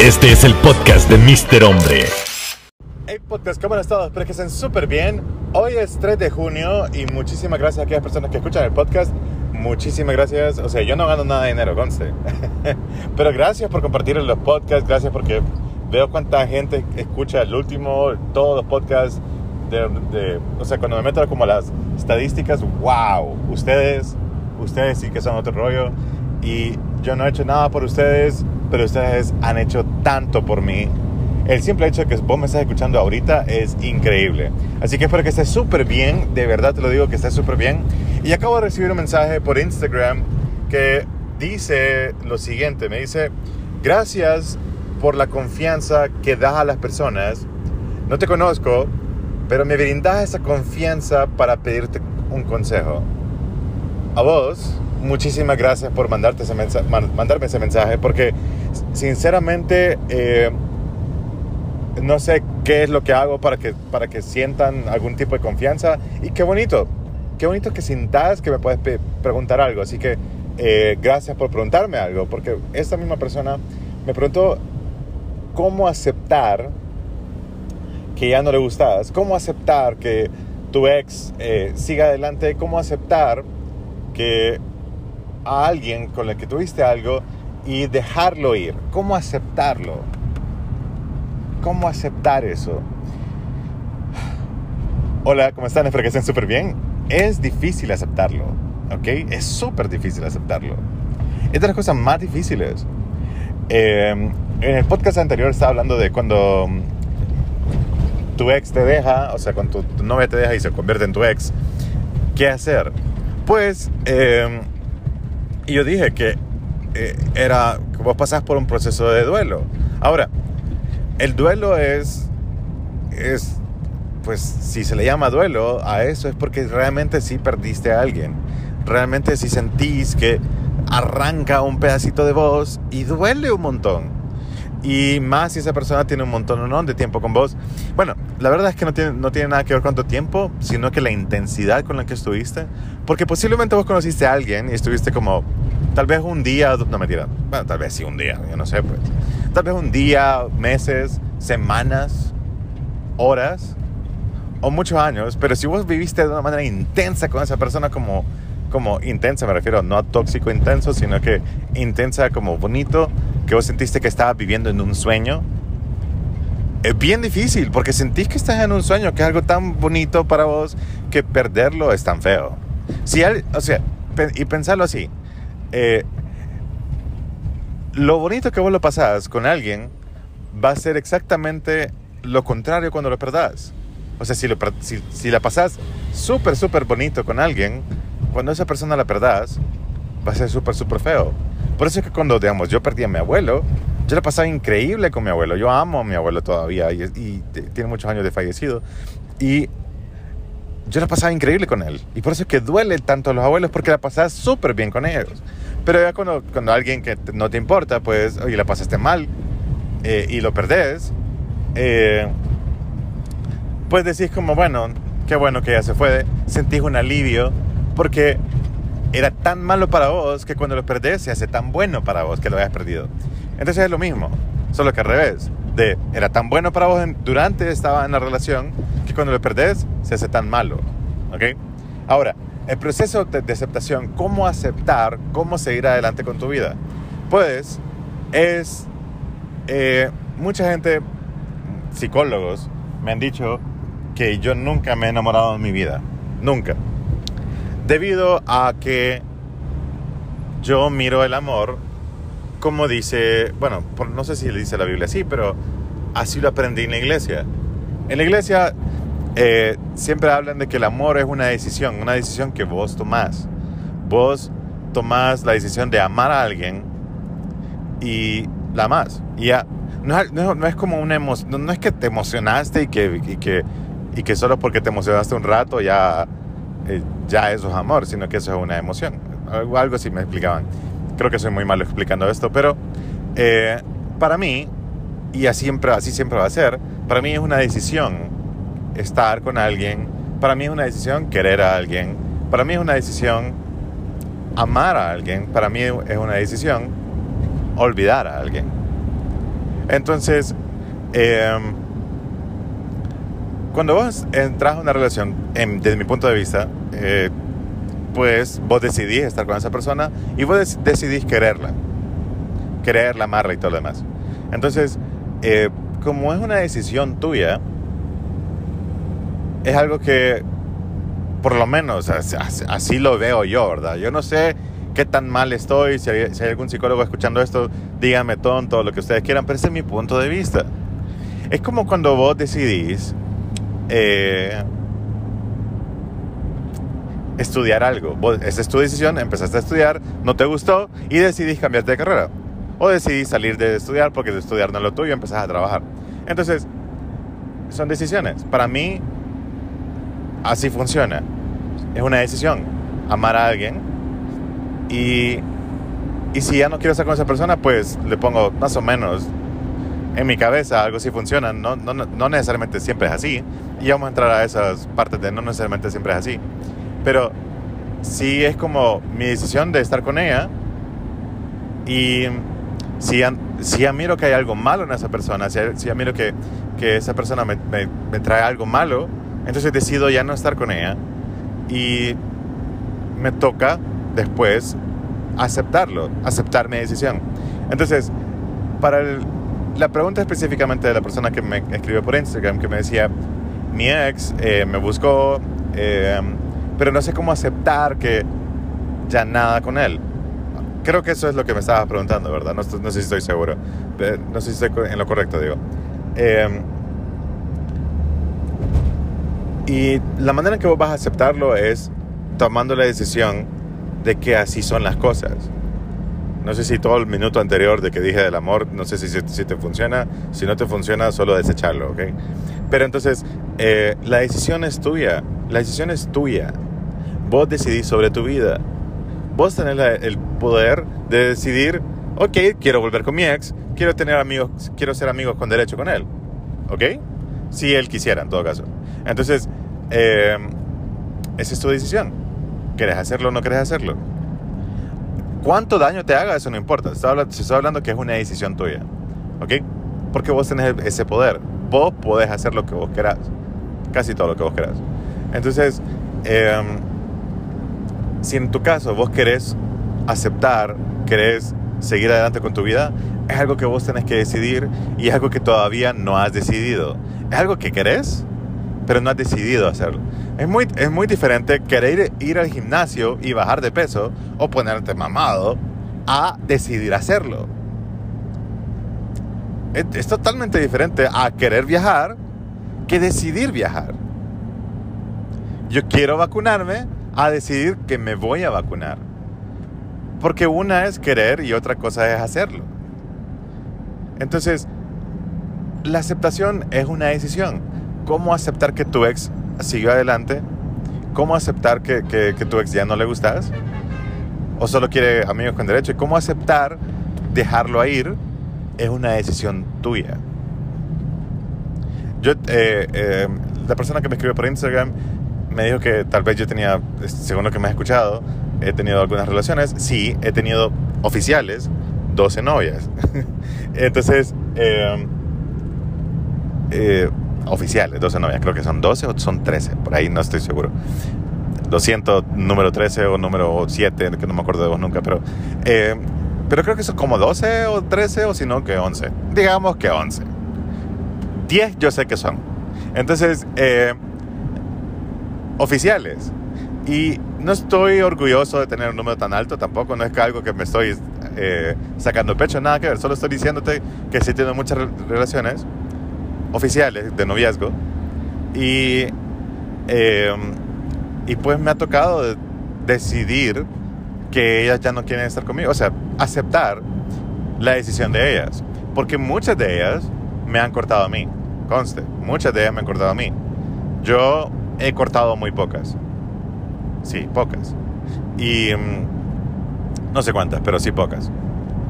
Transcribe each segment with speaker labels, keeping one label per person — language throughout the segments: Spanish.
Speaker 1: Este es el podcast de Mr. Hombre.
Speaker 2: Hey podcast, ¿cómo han estado? Espero que estén súper bien. Hoy es 3 de junio y muchísimas gracias a aquellas personas que escuchan el podcast. Muchísimas gracias. O sea, yo no gano nada de dinero, conste. Pero gracias por compartir los podcasts, gracias porque veo cuánta gente escucha el último, todos los podcasts. De, de- o sea, cuando me meto como las estadísticas, wow, ustedes, ustedes sí que son otro rollo. Y yo no he hecho nada por ustedes, pero ustedes han hecho tanto por mí. El simple hecho de que vos me estás escuchando ahorita es increíble. Así que espero que estés súper bien, de verdad te lo digo que estés súper bien. Y acabo de recibir un mensaje por Instagram que dice lo siguiente, me dice, gracias por la confianza que das a las personas. No te conozco, pero me brindas esa confianza para pedirte un consejo. A vos, muchísimas gracias por mandarte ese mensa- man- mandarme ese mensaje, porque sinceramente eh, no sé qué es lo que hago para que, para que sientan algún tipo de confianza. Y qué bonito, qué bonito que sintas que me puedes preguntar algo. Así que eh, gracias por preguntarme algo, porque esta misma persona me preguntó cómo aceptar que ya no le gustas, cómo aceptar que tu ex eh, siga adelante, cómo aceptar que a alguien con el que tuviste algo y dejarlo ir, cómo aceptarlo. ¿Cómo aceptar eso? Hola, ¿cómo están? Espero que estén súper bien. Es difícil aceptarlo, ¿ok? Es súper difícil aceptarlo. Es de las cosas más difíciles. Eh, en el podcast anterior estaba hablando de cuando tu ex te deja, o sea, cuando tu, novia te deja y se convierte en tu ex, ¿qué hacer? Pues, eh, yo dije que eh, era, vos pasás por un proceso de duelo. Ahora, el duelo es, es, pues si se le llama duelo a eso es porque realmente sí perdiste a alguien. Realmente sí sentís que arranca un pedacito de vos y duele un montón. Y más si esa persona tiene un montón no de tiempo con vos. Bueno, la verdad es que no tiene, no tiene nada que ver cuánto tiempo, sino que la intensidad con la que estuviste. Porque posiblemente vos conociste a alguien y estuviste como, tal vez un día, no mentira, bueno, tal vez sí un día, yo no sé, pues. Tal vez un día, meses, semanas, horas o muchos años, pero si vos viviste de una manera intensa con esa persona como, como intensa, me refiero no a tóxico intenso, sino que intensa como bonito, que vos sentiste que estabas viviendo en un sueño, es bien difícil porque sentís que estás en un sueño, que es algo tan bonito para vos que perderlo es tan feo. Si o sea, y pensarlo así, eh, lo bonito que vos lo pasás con alguien va a ser exactamente lo contrario cuando lo perdás. O sea, si, la pasás súper, súper bonito con alguien, cuando esa persona la perdás, va a ser súper, súper feo. Por eso es que cuando, digamos, yo perdí a mi abuelo, yo la pasaba increíble con mi abuelo. Yo amo a mi abuelo todavía y, y tiene muchos años de fallecido. Y yo la pasaba increíble con él. Y por eso es que duele tanto a los abuelos porque la pasas súper bien con ellos. Pero ya cuando, cuando alguien que no te importa, pues, oye, la pasaste mal eh, y lo perdés, eh, pues decís como, bueno, qué bueno que ya se fue. Sentís un alivio porque era tan malo para vos que cuando lo perdés se hace tan bueno para vos que lo hayas perdido. Entonces es lo mismo, solo que al revés. De, era tan bueno para vos en- durante estaba en la relación que cuando lo perdés se hace tan malo. ¿Ok? Ahora, el proceso de, aceptación, cómo aceptar, cómo seguir adelante con tu vida. Pues es... eh, mucha gente, psicólogos, me han dicho que yo nunca me he enamorado en mi vida. Nunca debido a que yo miro el amor como dice, bueno, no sé si le dice la Biblia así, pero así lo aprendí en la iglesia. En la iglesia eh, siempre hablan de que el amor es una decisión, una decisión que vos tomás. Vos tomás la decisión de amar a alguien y la amás. Y ya, no, no- no es como una emoción, no, no es que te emocionaste y que, y que, y que solo porque te emocionaste un rato ya eh, ya eso es amor, sino que eso es una emoción. Algo, algo así me explicaban. Creo que soy muy malo explicando esto, pero eh, para mí, y así siempre, así siempre va a ser, para mí es una decisión estar con alguien, para mí es una decisión querer a alguien, para mí es una decisión amar a alguien, para mí es una decisión olvidar a alguien. Entonces, em, cuando vos entras a una relación, en- desde mi punto de vista, eh, pues vos decidís estar con esa persona y vos dec- decidís quererla. Quererla, amarla y todo lo demás. Entonces, eh, como es una decisión tuya, es algo que, por lo menos, as- as- así lo veo yo, ¿verdad? Yo no sé qué tan mal estoy, si hay, algún psicólogo escuchando esto, díganme tonto, lo que ustedes quieran, pero ese es mi punto de vista. Es como cuando vos decidís eh, estudiar algo. Vos, esa es tu decisión, empezaste a estudiar, no te gustó y decidís cambiarte de carrera. O decidís salir de estudiar porque de estudiar no es lo tuyo y empezás a trabajar. Entonces, son decisiones. Para mí, así funciona. Es una decisión. Amar a alguien y, y si ya no quiero estar con esa persona, pues le pongo más o menos en mi cabeza algo sí funciona. No, no, no necesariamente siempre es así. Y vamos a entrar a esas partes de no necesariamente siempre es así. Pero sí es como mi decisión de estar con ella. Y si ya, si ya miro que hay algo malo en esa persona, si, si ya miro que, que esa persona me, me, me trae algo malo, entonces decido ya no estar con ella. Y me toca después aceptarlo, aceptar mi decisión. Entonces, para el- la pregunta específicamente de la persona que me escribió por Instagram, que me decía, mi ex eh, me buscó, eh, pero no sé cómo aceptar que ya nada con él. Creo que eso es lo que me estabas preguntando, ¿verdad? No, no sé si estoy seguro. No sé si estoy en lo correcto, digo. Eh, y la manera en que vos vas a aceptarlo es tomando la decisión de que así son las cosas. No sé si todo el minuto anterior de que dije del amor, no sé si, si, te funciona. Si no te funciona, solo desecharlo, ¿ok? Pero entonces, eh, la decisión es tuya. La decisión es tuya. Vos decidís sobre tu vida. Vos tenés el poder de decidir, ok, quiero volver con mi ex, quiero tener amigos, quiero ser amigos con derecho con él. ¿Ok? Si él quisiera, en todo caso. Entonces, eh, esa es tu decisión. ¿Querés hacerlo o no querés hacerlo? ¿Cuánto daño te haga? Eso no importa. Hablando, estoy hablando que es una decisión tuya. ¿Ok? Porque vos tenés ese poder. Vos podés hacer lo que vos querás. Casi todo lo que vos querás. Entonces, eh, si en tu caso vos querés aceptar, querés seguir adelante con tu vida, es algo que vos tenés que decidir y es algo que todavía no has decidido. Es algo que querés, pero no has decidido hacerlo. Es muy, es muy diferente querer ir al gimnasio y bajar de peso o ponerte mamado a decidir hacerlo. Es, es totalmente diferente a querer viajar que decidir viajar. Yo quiero vacunarme a decidir que me voy a vacunar. Porque una es querer y otra cosa es hacerlo. Entonces, la aceptación es una decisión. ¿Cómo aceptar que tu ex siguió adelante? ¿Cómo aceptar que, que, que tu ex ya no le gustas? ¿O solo quiere amigos con derecho? ¿Y cómo aceptar dejarlo a ir? Es una decisión tuya. Yo, eh, eh, la persona que me escribió por Instagram me dijo que tal vez yo tenía, según lo que me has escuchado, he tenido algunas relaciones. Sí, he tenido oficiales, 12 novias. Entonces, eh, eh, oficiales, 12 novias, creo que son 12 o son 13, por ahí no estoy seguro. Lo siento, número 13 o número 7, que no me acuerdo de vos nunca, pero, eh, pero creo que son como 12 o 13 o si no que 11. Digamos que 11. 10 yo sé que son. Entonces, eh, oficiales. Y no estoy orgulloso de tener un número tan alto, tampoco no es que algo que me estoy eh, sacando pecho, nada que ver, solo estoy diciéndote que sí tengo muchas re- relaciones oficiales de noviazgo y, eh, y pues me ha tocado de- decidir que ellas ya no quieren estar conmigo, o sea, aceptar la decisión de ellas, porque muchas de ellas me han cortado a mí, conste, muchas de ellas me han cortado a mí. Yo he cortado muy pocas. Sí, pocas. Y mm, no sé cuántas, pero sí pocas.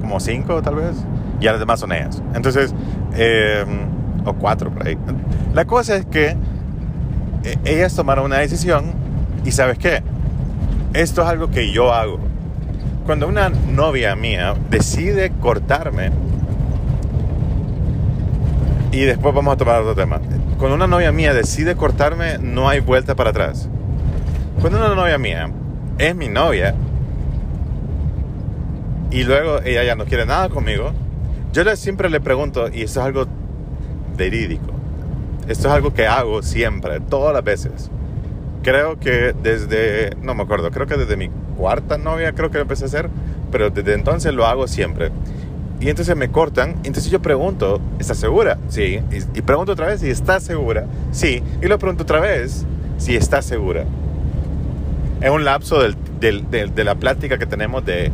Speaker 2: Como cinco tal vez. Y las demás son ellas. Entonces, eh, o cuatro por ahí. La cosa es que eh, ellas tomaron una decisión y sabes qué? Esto es algo que yo hago. Cuando una novia mía decide cortarme, Y después vamos a tomar otro tema. Cuando una novia mía decide cortarme, no hay vuelta para atrás. Cuando una novia mía es mi novia y luego ella ya no quiere nada conmigo, yo siempre le pregunto, y esto es algo verídico, esto es algo que hago siempre, todas las veces. Creo que desde, no me acuerdo, creo que desde mi cuarta novia creo que lo empecé a hacer, pero desde entonces lo hago siempre. Y entonces me cortan. Entonces yo pregunto, ¿estás segura? Sí. Y, pregunto otra vez, si estás segura? Sí. Y lo pregunto otra vez, si estás segura. Es un lapso del, del, de la plática que tenemos de,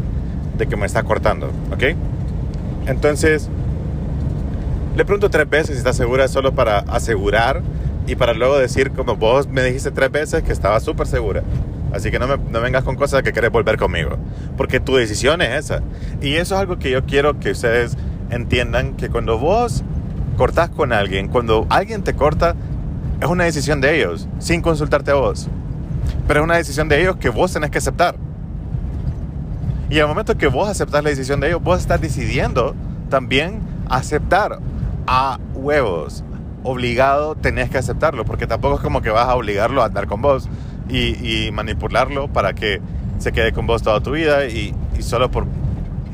Speaker 2: de que me está cortando. ¿Ok? Entonces, le pregunto tres veces si está segura solo para asegurar y para luego decir, como vos me dijiste tres veces que estaba súper segura. Así que no, me, no vengas con cosas que querés volver conmigo. Porque tu decisión es esa. Y eso es algo que yo quiero que ustedes entiendan, que cuando vos cortás con alguien, cuando alguien te corta, es una decisión de ellos, sin consultarte a vos. Pero es una decisión de ellos que vos tenés que aceptar. Y al momento que vos aceptas la decisión de ellos, vos estás decidiendo también aceptar a huevos. Obligado tenés que aceptarlo, porque tampoco es como que vas a obligarlo a andar con vos y, manipularlo para que se quede con vos toda tu vida y, solo por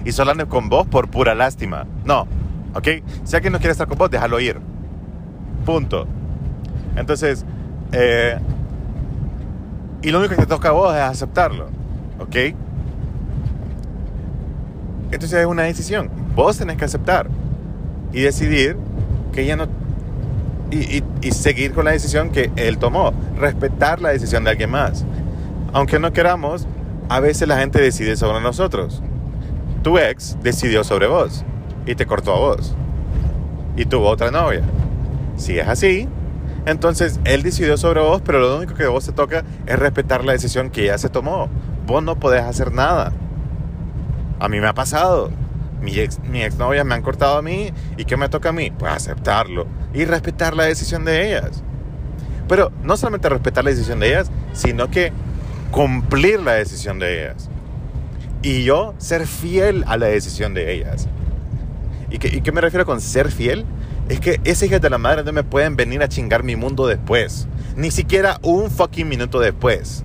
Speaker 2: y solo ande con vos por pura lástima. No, ¿ok? Si alguien no quiere estar con vos, déjalo ir. Punto. Entonces, eh, y lo único que te toca a vos es aceptarlo, ¿ok? Entonces es una decisión. Vos tenés que aceptar y decidir que ya no y, seguir con la decisión que él tomó, respetar la decisión de alguien más. Aunque no queramos, a veces la gente decide sobre nosotros. Tu ex decidió sobre vos y te cortó a vos y tuvo otra novia. Si es así, entonces él decidió sobre vos, pero lo único que vos te toca es respetar la decisión que ella se tomó. Vos no podés hacer nada. A mí me ha pasado. Mi ex, mi exnovia me han cortado a mí y ¿qué me toca a mí? Pues aceptarlo y respetar la decisión de ellas. Pero no solamente respetar la decisión de ellas, sino que cumplir la decisión de ellas. Y yo ser fiel a la decisión de ellas. ¿Y qué, y qué me refiero con ser fiel? Es que esas hijas de la madre no me pueden venir a chingar mi mundo después. Ni siquiera un fucking minuto después.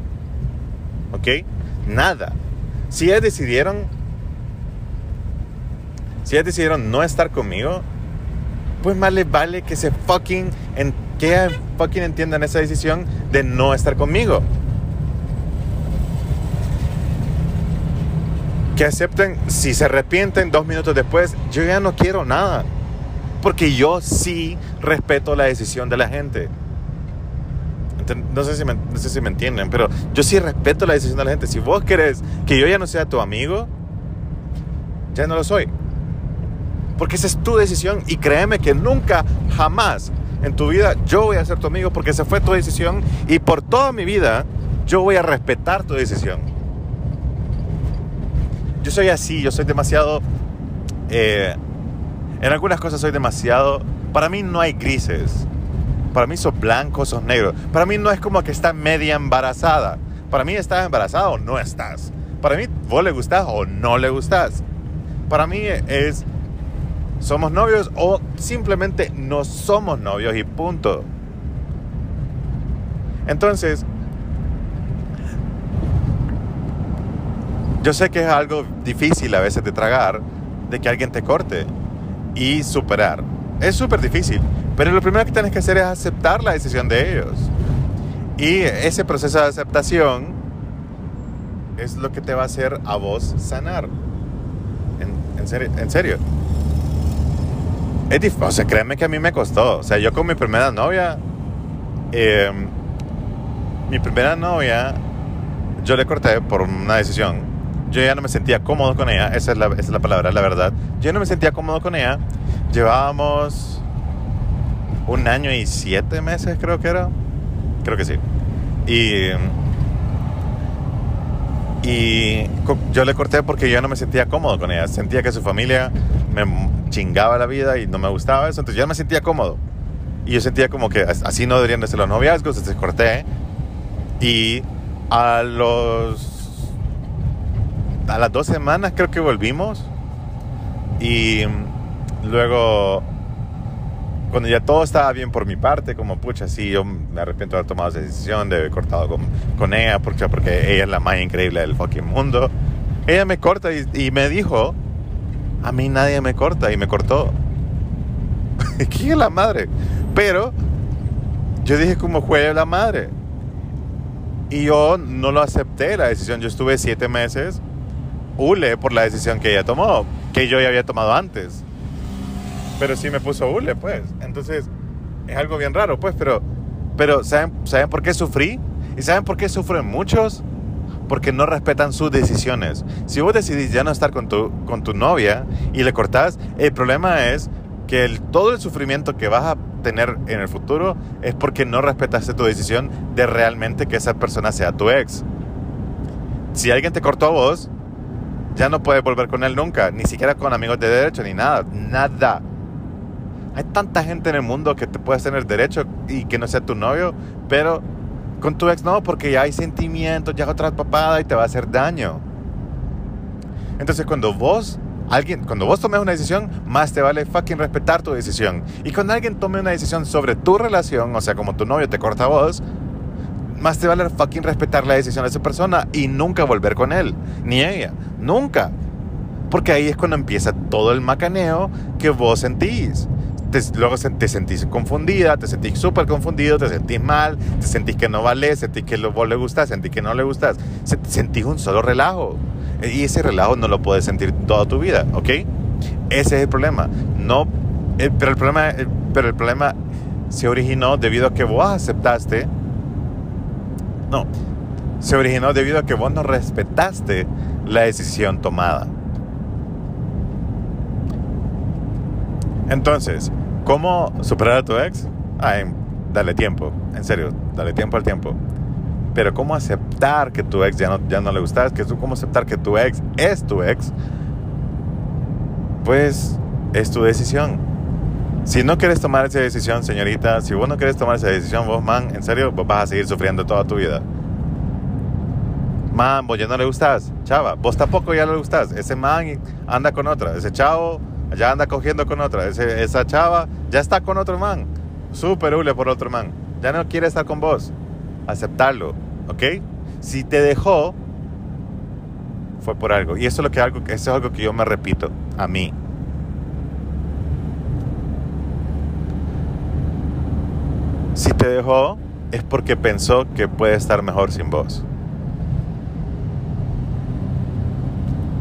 Speaker 2: ¿Ok? Nada. Si ellas decidieron si ellas decidieron no estar conmigo, pues más les vale que se fucking, que fucking entiendan esa decisión de no estar conmigo. Que acepten, si se arrepienten dos minutos después, yo ya no quiero nada. Porque yo sí respeto la decisión de la gente. No sé, si me, no sé si me entienden, pero yo sí respeto la decisión de la gente. Si vos querés que yo ya no sea tu amigo, ya no lo soy. Porque esa es tu decisión y créeme que nunca, jamás en tu vida yo voy a ser tu amigo porque esa fue tu decisión y por toda mi vida yo voy a respetar tu decisión. Yo soy así, yo soy demasiado... Eh, en algunas cosas soy demasiado... Para mí no hay grises. Para mí sos blanco, sos negro. Para mí no es como que está media embarazada. Para mí estás embarazada o no estás. Para mí vos le gustás o no le gustás. Para mí es somos novios o simplemente no somos novios y punto. Entonces, yo sé que es algo difícil a veces de tragar, de que alguien te corte y superar. Es súper difícil, pero lo primero que tienes que hacer es aceptar la decisión de ellos. Y ese proceso de aceptación es lo que te va a hacer a vos sanar. En, serio. En serio. Es difícil, o sea, créeme que a mí me costó. O sea, yo con mi primera novia, em, mi primera novia, yo le corté por una decisión. Yo ya no me sentía cómodo con ella, esa es la, esa es la palabra, la verdad. Yo no me sentía cómodo con ella. Llevábamos un año y siete meses, creo que era. Creo que sí. Y, y yo le corté porque yo no me sentía cómodo con ella. Sentía que su familia me chingaba la vida y no me gustaba eso, entonces yo me sentía cómodo. Y yo sentía como que así no deberían de ser los noviazgos, entonces corté. Y a los... A las dos semanas creo que volvimos. Y luego cuando ya todo estaba bien por mi parte, como pucha, sí, yo me arrepiento de haber tomado esa decisión, de haber cortado con, con ella, porque, porque ella es la más increíble del fucking mundo. Ella me corta y, y me dijo, a mí nadie me corta y me cortó. ¿Quién es la madre? Pero yo dije como juega la madre. Y yo no lo acepté la decisión. Yo estuve siete meses hule por la decisión que ella tomó, que yo ya había tomado antes pero sí me puso hule, pues. Entonces, es algo bien raro, pues, pero, pero ¿saben, ¿saben por qué sufrí? ¿Y saben por qué sufren muchos? Porque no respetan sus decisiones. Si vos decidís ya no estar con tu, con tu novia y le cortás, el problema es que todo el sufrimiento que vas a tener en el futuro es porque no respetaste tu decisión de realmente que esa persona sea tu ex. Si alguien te cortó a vos, ya no puedes volver con él nunca, ni siquiera con amigos de derecho, ni nada, nada. Hay tanta gente en el mundo que te puedes tener derecho y que no sea tu novio, pero con tu ex no, porque ya hay sentimientos, ya otra papada y te va a hacer daño. Entonces cuando vos, alguien, cuando vos tomes una decisión, más te vale fucking respetar tu decisión. Y cuando alguien tome una decisión sobre tu relación, o sea, como tu novio te corta a vos, más te vale fucking respetar la decisión de esa persona y nunca volver con él, ni ella, nunca. Porque ahí es cuando empieza todo el macaneo que vos sentís luego te sentís confundida, te sentís súper confundido, te sentís mal, te sentís que no vale, sentís que vos le gustas, sentís que no le gustas, sentís un solo relajo. Y ese relajo no lo puedes sentir toda tu vida, ¿ok? Ese es el problema. No, eh, pero, el problema eh, pero el problema se originó debido a que vos aceptaste. No, se originó debido a que vos no respetaste la decisión tomada. Entonces, ¿Cómo superar a tu ex? Ay, dale tiempo, en serio, dale tiempo al tiempo. Pero ¿cómo aceptar que tu ex ya no, ya no le gustas? ¿Cómo aceptar que tu ex es tu ex? Pues es tu decisión. Si no quieres tomar esa decisión, señorita, si vos no quieres tomar esa decisión, vos, man, en serio, vos vas a seguir sufriendo toda tu vida. Man, vos ya no le gustas, chava, vos tampoco ya le gustas. Ese man anda con otra, ese chavo ya anda cogiendo con otra. esa chava ya está con otro man. Súper hule por otro man. Ya no quiere estar con vos. Aceptarlo, ¿ok? Si te dejó, fue por algo. Y eso es, lo que, algo, eso es algo que yo me repito a mí. Si te dejó, es porque pensó que puede estar mejor sin vos.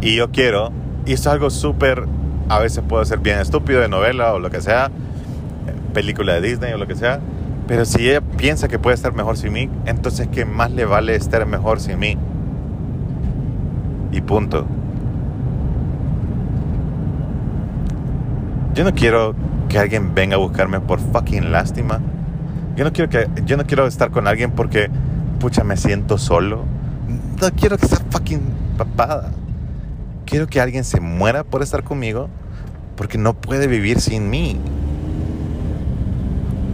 Speaker 2: Y yo quiero, y esto es algo súper a veces puede ser bien estúpido de novela o lo que sea, película de Disney o lo que sea, pero si ella piensa que puede estar mejor sin mí, entonces ¿qué más le vale estar mejor sin mí? Y punto. Yo no quiero que alguien venga a buscarme por fucking lástima. Yo no quiero que yo no quiero estar con alguien porque pucha me siento solo. No quiero que sea fucking papada. Quiero que alguien se muera por estar conmigo porque no puede vivir sin mí.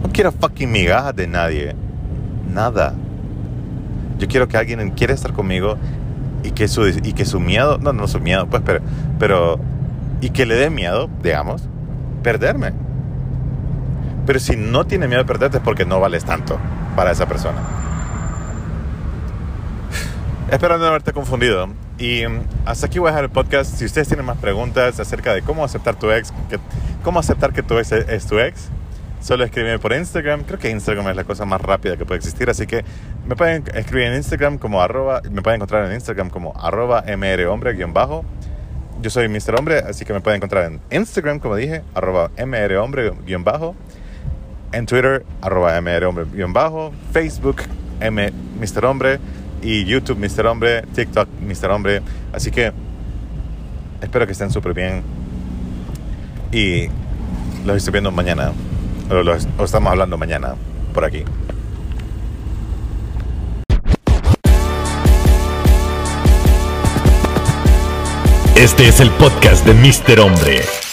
Speaker 2: No quiero fucking migajas de nadie. Nada. Yo quiero que alguien quiera estar conmigo y que su, y que su miedo, no, no su miedo, pues, pero, pero, y que le dé miedo, digamos, perderme. Pero si no tiene miedo de perderte es porque no vales tanto para esa persona. Espero no haberte confundido. Y mm, hasta aquí voy a dejar el podcast. Si ustedes tienen más preguntas acerca de cómo aceptar tu ex, cómo aceptar que tu ex es tu ex, solo escríbeme por Instagram. Creo que Instagram es la cosa más rápida que puede existir. Así que me pueden escribir en Instagram como arroba, me pueden encontrar en Instagram como arroba mrhombre-bajo. Yo soy Mr. Hombre, así que me pueden encontrar en Instagram, como dije, arroba mrhombre-bajo. En Twitter, arroba mrhombre-bajo. Facebook, m, Mr. Hombre y YouTube Mr. Hombre, TikTok Mr. Hombre. Así que espero que estén súper bien y los estoy viendo mañana, o, estamos hablando mañana por aquí.
Speaker 1: Este es el podcast de Mr. Hombre.